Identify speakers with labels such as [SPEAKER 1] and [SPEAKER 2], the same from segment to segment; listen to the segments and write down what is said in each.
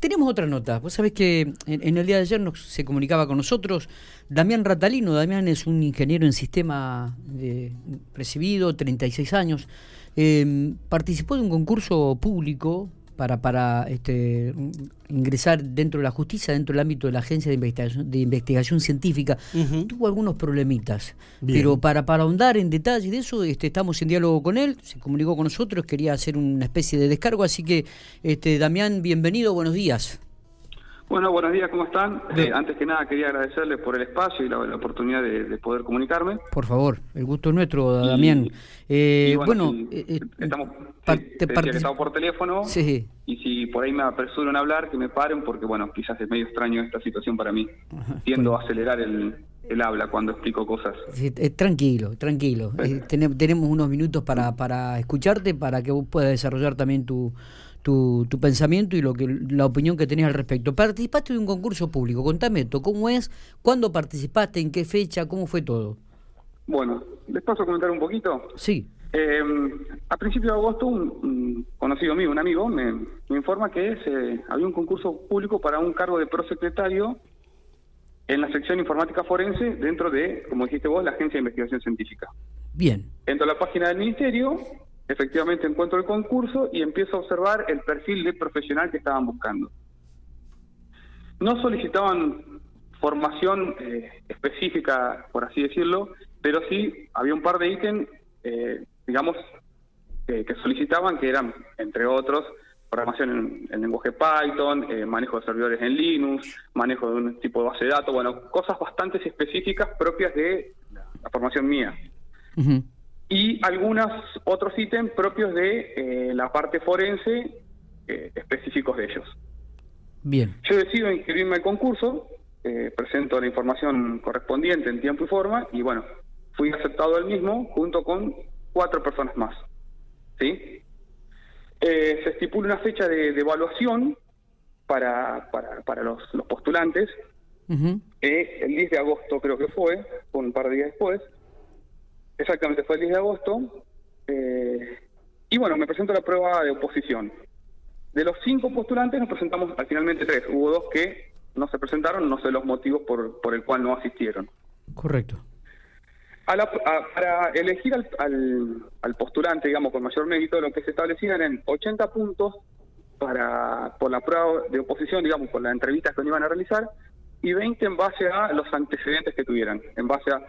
[SPEAKER 1] tenemos otra nota. Vos sabés que en, el día de ayer nos, se comunicaba con nosotros Damián Ratalino. Damián es un ingeniero en sistema de, recibido, 36 años. Eh, participó de un concurso público para, para este, ingresar dentro de la justicia, dentro del ámbito de la Agencia de Investigación, de investigación Científica. Tuvo algunos problemitas, pero para, para ahondar en detalle de eso, este, estamos en diálogo con él, se comunicó con nosotros, quería hacer una especie de descargo, así que, este, Damián, bienvenido, buenos días.
[SPEAKER 2] Bueno, buenos días, ¿cómo están? Eh, antes que nada quería agradecerles por el espacio y la, oportunidad de, poder comunicarme.
[SPEAKER 1] Por favor, el gusto es nuestro, Damián.
[SPEAKER 2] Eh, bueno, eh, estamos, estamos por teléfono sí. y si por ahí me apresuran a hablar, que me paren porque, bueno, quizás es medio extraño esta situación para mí. Tiendo a acelerar el, habla cuando explico cosas.
[SPEAKER 1] tranquilo, tranquilo. tenemos unos minutos para, para escucharte, para que vos puedas desarrollar también tu tu, tu pensamiento y lo que la opinión que tenés al respecto. Participaste de un concurso público, contame esto, ¿cómo es? ¿Cuándo participaste? ¿En qué fecha? ¿Cómo fue todo?
[SPEAKER 2] Bueno, ¿les paso a comentar un poquito?
[SPEAKER 1] Sí.
[SPEAKER 2] Eh, a principios de agosto, un, conocido mío, un amigo, me, informa que se, había un concurso público para un cargo de prosecretario en la sección informática forense dentro de, como dijiste vos, la Agencia de Investigación Científica.
[SPEAKER 1] Bien.
[SPEAKER 2] Entro a la página del Ministerio, efectivamente encuentro el concurso y empiezo a observar el perfil de profesional que estaban buscando. No solicitaban formación eh, específica, por así decirlo, pero sí había un par de ítems, eh, digamos, que solicitaban, que eran, entre otros, programación en, lenguaje Python, eh, manejo de servidores en Linux, manejo de un tipo de base de datos, bueno, cosas bastante específicas propias de la, formación mía y algunos otros ítems propios de eh, la parte forense eh, específicos de ellos.
[SPEAKER 1] Bien.
[SPEAKER 2] Yo decido inscribirme al concurso, eh, presento la información correspondiente en tiempo y forma y bueno, fui aceptado el mismo junto con cuatro personas más. ¿Sí? se estipula una fecha de, evaluación para, para, para los, los postulantes. el 10 de agosto creo que fue, un par de días después. Exactamente, fue el 10 de agosto. Eh, y bueno, me presento a la prueba de oposición. De los cinco postulantes nos presentamos finalmente tres. Hubo dos que no se presentaron, no sé los motivos por, por el cual no asistieron.
[SPEAKER 1] Correcto.
[SPEAKER 2] para elegir al, al, postulante, digamos, con mayor mérito, lo que se establecían eran 80 puntos para por la prueba de oposición, digamos, por las entrevistas que iban a realizar, y 20 en base a los antecedentes que tuvieran, en base a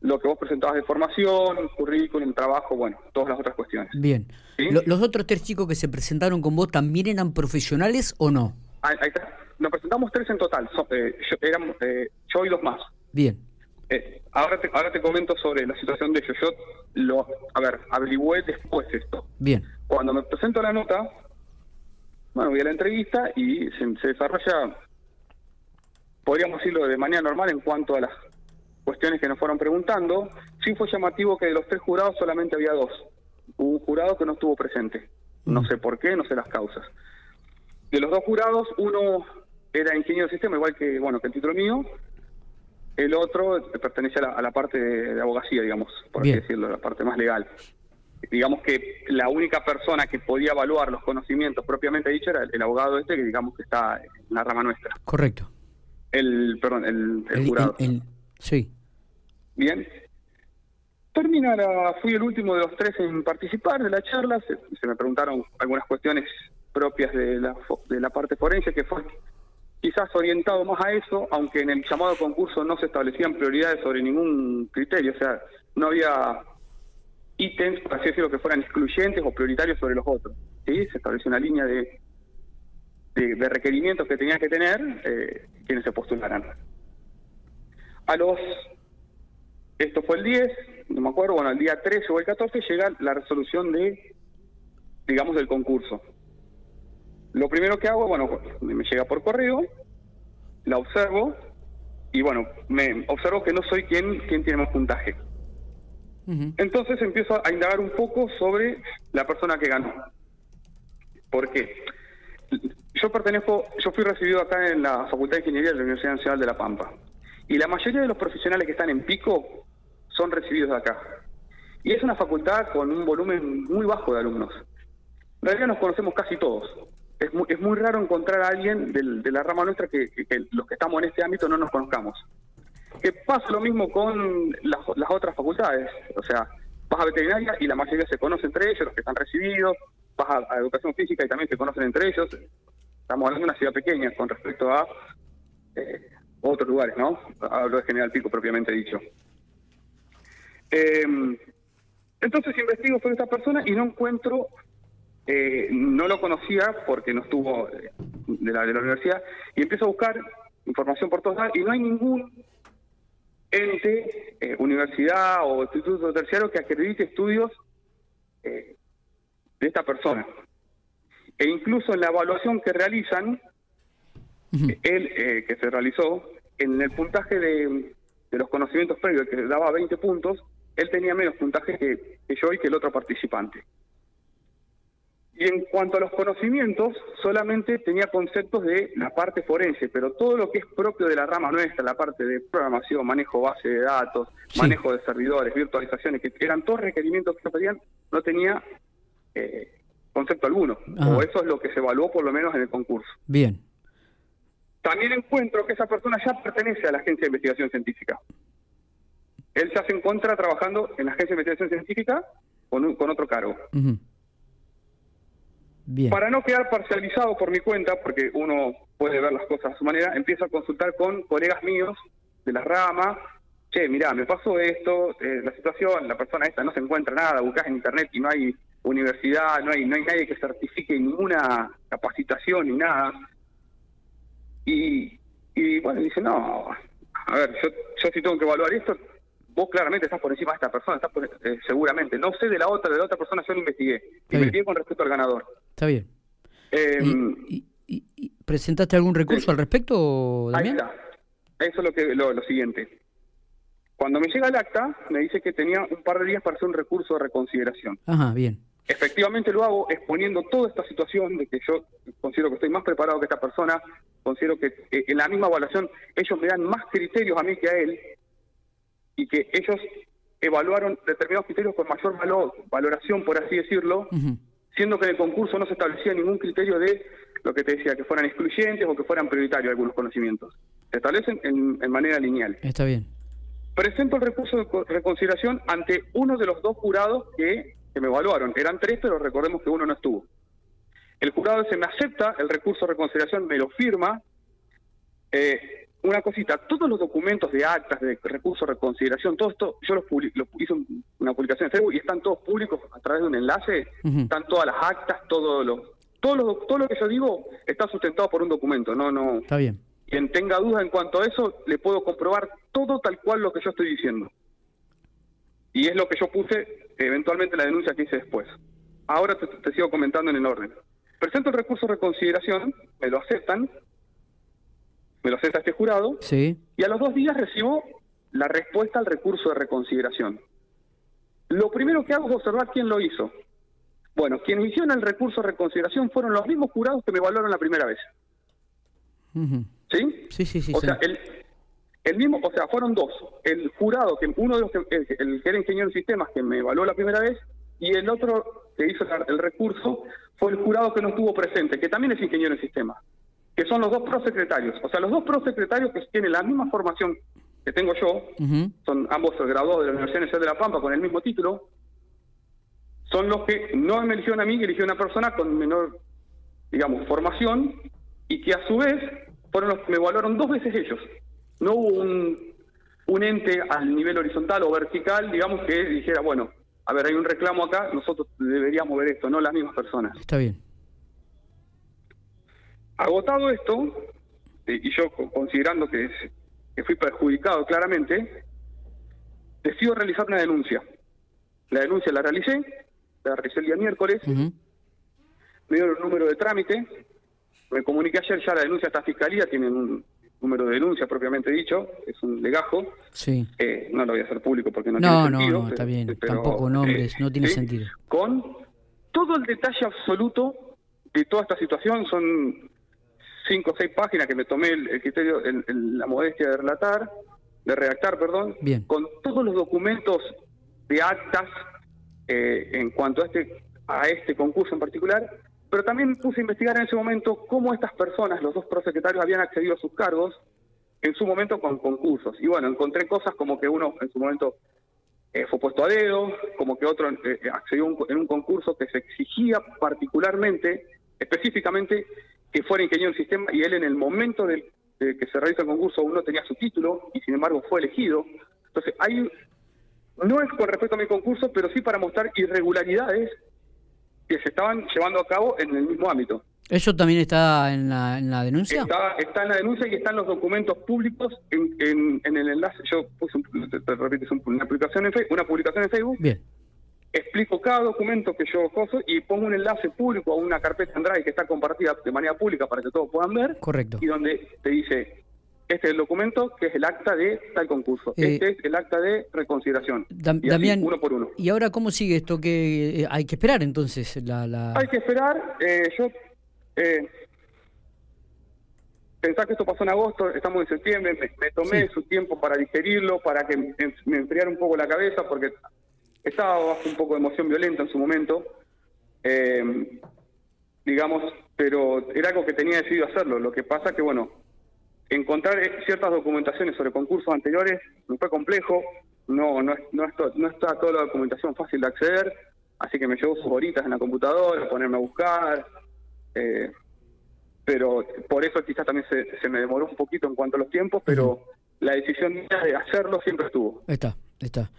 [SPEAKER 2] lo que vos presentabas de formación, currículum, trabajo, bueno, todas las otras cuestiones.
[SPEAKER 1] Bien. ¿Los otros tres chicos que se presentaron con vos también eran profesionales o no?
[SPEAKER 2] Ahí, está. Nos presentamos tres en total, eh, yo, eh, yo y dos más.
[SPEAKER 1] Bien.
[SPEAKER 2] Eh, ahora, te, ahora te comento sobre la situación de ellos. Yo, lo, a ver, averigüé después esto.
[SPEAKER 1] Bien.
[SPEAKER 2] Cuando me presento la nota, bueno, voy a la entrevista y se, se desarrolla, podríamos decirlo de manera normal en cuanto a las cuestiones que nos fueron preguntando. Sí fue llamativo que de los tres jurados solamente había dos. Hubo un jurado que no estuvo presente. No sé por qué, no sé las causas. De los dos jurados, uno era ingeniero de sistema, igual que bueno que el título mío. El otro pertenece a la, parte de, abogacía, digamos, por así decirlo, la parte más legal. Digamos que la única persona que podía evaluar los conocimientos propiamente dicho era el, abogado este, que digamos que está en la rama nuestra.
[SPEAKER 1] Correcto.
[SPEAKER 2] El, perdón, el, jurado.
[SPEAKER 1] sí.
[SPEAKER 2] Bien. Termina fui el último de los tres en participar de la charla, se, me preguntaron algunas cuestiones propias de la, de la parte forense, que fue quizás orientado más a eso, aunque en el llamado concurso no se establecían prioridades sobre ningún criterio, o sea, no había ítems, por así decirlo, que fueran excluyentes o prioritarios sobre los otros. ¿sí? Se estableció una línea de, de, requerimientos que tenían que tener eh, quienes se postularan. A los esto fue el 10, no me acuerdo, bueno, el día 13 o el 14 llega la resolución de, digamos, del concurso. Lo primero que hago, bueno, me llega por correo, la observo y bueno, me observo que no soy quien, quien tiene más puntaje. Entonces empiezo a indagar un poco sobre la persona que ganó. ¿Por qué? Yo pertenezco, yo fui recibido acá en la Facultad de Ingeniería de la Universidad Nacional de La Pampa. Y la mayoría de los profesionales que están en pico son recibidos acá. Y es una facultad con un volumen muy bajo de alumnos. En realidad nos conocemos casi todos. es muy, es muy raro encontrar a alguien de la rama nuestra que, los que estamos en este ámbito no nos conozcamos. Que pasa lo mismo con las, otras facultades, o sea, vas a veterinaria y la mayoría se conoce entre ellos, los que están recibidos, vas a, educación física y también se conocen entre ellos. Estamos hablando de una ciudad pequeña con respecto a eh, otros lugares, ¿no? Hablo de General Pico propiamente dicho. Eh, entonces investigo sobre esta persona y no encuentro eh, no lo conocía porque no estuvo eh, de la, de la universidad y empiezo a buscar información por todos lados y no hay ningún ente, eh, universidad o instituto terciario que acredite estudios de esta persona. E incluso en la evaluación que realizan, él que se realizó, en el puntaje de, de, los conocimientos previos, que daba 20 puntos, él tenía menos puntaje que, que yo y que el otro participante. Y en cuanto a los conocimientos, solamente tenía conceptos de la parte forense, pero todo lo que es propio de la rama nuestra, la parte de programación, manejo base de datos, manejo de servidores, virtualizaciones, que eran todos requerimientos que se pedían, no tenía eh, concepto alguno. O eso es lo que se evaluó por lo menos en el concurso.
[SPEAKER 1] Bien.
[SPEAKER 2] También encuentro que esa persona ya pertenece a la Agencia de Investigación Científica. Él se hace en contra trabajando en la Agencia de Investigación Científica con, con otro cargo. Para no quedar parcializado por mi cuenta, porque uno puede ver las cosas a su manera, empiezo a consultar con colegas míos de la rama. Che, mirá, me pasó esto, eh, la situación, la persona esta no se encuentra nada, buscas en internet y no hay universidad, no hay, no hay nadie que certifique ninguna capacitación ni nada. Y, y bueno, dice, no, a ver, yo, yo si tengo que evaluar esto, vos claramente estás por encima de esta persona, estás eh, seguramente. No sé de la otra, de la otra persona yo lo investigué. investigué con respecto al ganador.
[SPEAKER 1] Está bien. Em, ¿Y, presentaste algún recurso al respecto, Damián?
[SPEAKER 2] Ahí está. Eso es lo, que, lo, siguiente. Cuando me llega el acta, me dice que tenía un par de días para hacer un recurso de reconsideración.
[SPEAKER 1] Ajá, bien.
[SPEAKER 2] Efectivamente lo hago exponiendo toda esta situación de que yo considero que estoy más preparado que esta persona, considero que eh, en la misma evaluación ellos me dan más criterios a mí que a él, y que ellos evaluaron determinados criterios con mayor valor, valoración, por así decirlo, siendo que en el concurso no se establecía ningún criterio de lo que te decía, que fueran excluyentes o que fueran prioritarios algunos conocimientos. Se establecen en, manera lineal.
[SPEAKER 1] Está bien.
[SPEAKER 2] Presento el recurso de reconsideración ante uno de los dos jurados que, que me evaluaron. Eran tres, pero recordemos que uno no estuvo. El jurado se me acepta el recurso de reconsideración, me lo firma, eh, una cosita, todos los documentos de actas, de recursos de reconsideración, todo esto, yo los, hice una publicación en Facebook y están todos públicos a través de un enlace, están todas las actas, todo lo, todo lo, todo lo que yo digo está sustentado por un documento, no, no.
[SPEAKER 1] Está bien.
[SPEAKER 2] Quien tenga dudas en cuanto a eso, le puedo comprobar todo tal cual lo que yo estoy diciendo. Y es lo que yo puse eventualmente en la denuncia que hice después. Ahora te, te sigo comentando en el orden. Presento el recurso de reconsideración, me lo aceptan, me lo acepta este jurado,
[SPEAKER 1] sí.
[SPEAKER 2] y a los dos días recibo la respuesta al recurso de reconsideración. Lo primero que hago es observar quién lo hizo. Bueno, quienes hicieron el recurso de reconsideración fueron los mismos jurados que me evaluaron la primera vez.
[SPEAKER 1] ¿Sí? Sí, sí, sí.
[SPEAKER 2] O sea, el, el, mismo, o sea, fueron dos. El jurado, que uno de los que, el, que era ingeniero en sistemas que me evaluó la primera vez, y el otro que hizo el recurso fue el jurado que no estuvo presente, que también es ingeniero en sistemas que son los dos prosecretarios. O sea, los dos prosecretarios que tienen la misma formación que tengo yo, son ambos graduados de la Universidad Nacional de La Pampa con el mismo título, son los que no me eligieron a mí, eligieron a una persona con menor, digamos, formación y que a su vez fueron los que me evaluaron dos veces ellos. No hubo un, un ente al nivel horizontal o vertical, digamos, que dijera, bueno, a ver, hay un reclamo acá, nosotros deberíamos ver esto, no las mismas personas.
[SPEAKER 1] Está bien.
[SPEAKER 2] Agotado esto, y yo considerando que, fui perjudicado claramente, decido realizar una denuncia. La denuncia la realicé, la realicé el día miércoles, me dieron un número de trámite, me comuniqué ayer ya la denuncia a esta fiscalía, tienen un número de denuncia propiamente dicho, es un legajo.
[SPEAKER 1] Sí.
[SPEAKER 2] Eh, no lo voy a hacer público porque no,
[SPEAKER 1] tiene
[SPEAKER 2] sentido.
[SPEAKER 1] No, no, está bien, tampoco nombres, no tiene sentido.
[SPEAKER 2] Con todo el detalle absoluto de toda esta situación, son cinco o seis páginas que me tomé el, criterio, la modestia de relatar, de redactar, perdón,
[SPEAKER 1] Bien.
[SPEAKER 2] con todos los documentos de actas eh, en cuanto a este, a este concurso en particular, pero también puse a investigar en ese momento cómo estas personas, los dos prosecretarios, habían accedido a sus cargos en su momento con concursos. Y bueno, encontré cosas como que uno en su momento eh, fue puesto a dedo, como que otro eh, accedió en un concurso que se exigía particularmente, específicamente, que fuera ingeniero del sistema y él en el momento del, de que se realiza el concurso uno tenía su título y sin embargo fue elegido. Entonces, hay no es con respecto a mi concurso, pero sí para mostrar irregularidades que se estaban llevando a cabo en el mismo ámbito.
[SPEAKER 1] ¿Eso también está en la, en la denuncia?
[SPEAKER 2] Está, en la denuncia y están los documentos públicos en, en, el enlace. Yo puse, te, repito, una, publicación en una publicación en Facebook.
[SPEAKER 1] Bien.
[SPEAKER 2] Explico cada documento que yo coso y pongo un enlace público a una carpeta en Drive que está compartida de manera pública para que todos puedan ver.
[SPEAKER 1] Correcto.
[SPEAKER 2] Y donde te dice este es el documento que es el acta de tal concurso. Eh, este es el acta de reconsideración.
[SPEAKER 1] y uno por uno. ¿Y ahora cómo sigue esto? que eh, Hay que esperar entonces. La,
[SPEAKER 2] Hay que esperar. Eh, yo eh, pensar que esto pasó en agosto, estamos en septiembre, me, tomé su tiempo para digerirlo, para que me, enfriara un poco la cabeza, porque estaba bajo un poco de emoción violenta en su momento. digamos, pero era algo que tenía decidido hacerlo. Lo que pasa que, bueno, encontrar ciertas documentaciones sobre concursos anteriores no fue complejo, no, no, no, no está toda la documentación fácil de acceder, así que me llevo sus horitas en la computadora, ponerme a buscar, eh, pero por eso quizás también se, se, me demoró un poquito en cuanto a los tiempos, pero la decisión de hacerlo siempre estuvo.
[SPEAKER 1] Está, está.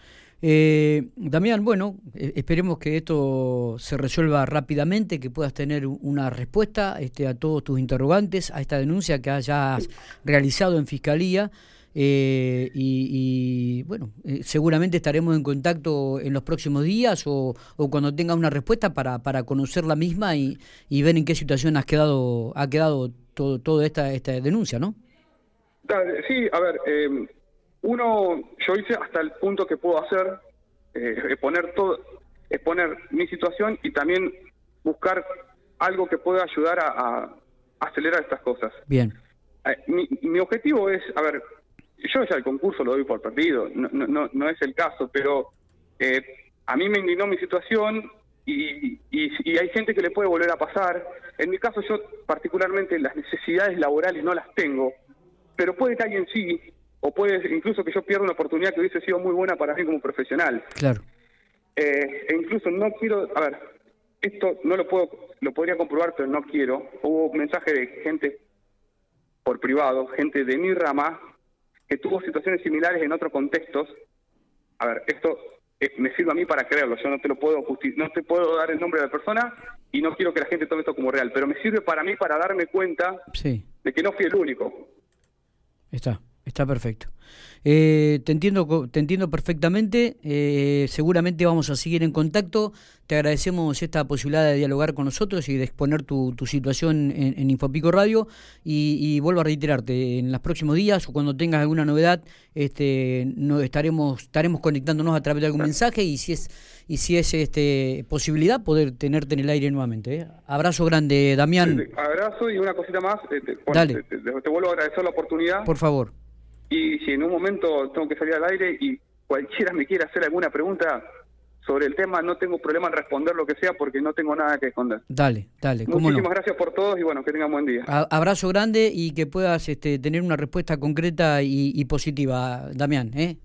[SPEAKER 1] Eh, Damián, bueno, eh, esperemos que esto se resuelva rápidamente, que puedas tener una respuesta este, a todos tus interrogantes, a esta denuncia que hayas realizado en Fiscalía. Eh, y, bueno, eh, seguramente estaremos en contacto en los próximos días o, cuando tenga una respuesta para, para conocer la misma y, ver en qué situación has quedado, ha quedado todo, toda esta, esta denuncia, ¿no?
[SPEAKER 2] Sí, a ver, eh, uno, yo hice hasta el punto que puedo hacer, eh, exponer todo, exponer mi situación y también buscar algo que pueda ayudar a, acelerar estas cosas.
[SPEAKER 1] Bien.
[SPEAKER 2] Eh, mi, objetivo es, a ver, yo ya el concurso lo doy por perdido, no, no, no es el caso, pero eh, a mí me indignó mi situación y, y, hay gente que le puede volver a pasar. En mi caso yo particularmente las necesidades laborales no las tengo, pero puede que alguien sí, o puede incluso que yo pierda una oportunidad que hubiese sido muy buena para mí como profesional.
[SPEAKER 1] Claro.
[SPEAKER 2] Eh, e incluso no quiero, a ver, esto no lo puedo, lo podría comprobar, pero no quiero. Hubo mensaje de gente por privado, gente de mi rama, que tuvo situaciones similares en otros contextos. A ver, esto eh, me sirve a mí para creerlo. Yo no te lo puedo no te puedo dar el nombre de la persona y no quiero que la gente tome esto como real, pero me sirve para mí para darme cuenta de que no fui el único.
[SPEAKER 1] Está. Está perfecto. Eh, te entiendo te entiendo perfectamente. Eh, seguramente vamos a seguir en contacto. Te agradecemos esta posibilidad de dialogar con nosotros y de exponer tu, situación en, Infopico Radio. Y, vuelvo a reiterarte, en los próximos días o cuando tengas alguna novedad, este, no, estaremos estaremos conectándonos a través de algún mensaje y si es y si es este posibilidad poder tenerte en el aire nuevamente. ¿eh? Abrazo grande, Damián.
[SPEAKER 2] abrazo y una cosita más.
[SPEAKER 1] Dale.
[SPEAKER 2] te vuelvo a agradecer la oportunidad.
[SPEAKER 1] Por favor
[SPEAKER 2] y si en un momento tengo que salir al aire y cualquiera me quiera hacer alguna pregunta sobre el tema, no tengo problema en responder lo que sea porque no tengo nada que esconder.
[SPEAKER 1] Dale, dale.
[SPEAKER 2] Muchísimas gracias por todos y bueno, que tengan buen día.
[SPEAKER 1] abrazo grande y que puedas este, tener una respuesta concreta y, y positiva, Damián. ¿eh?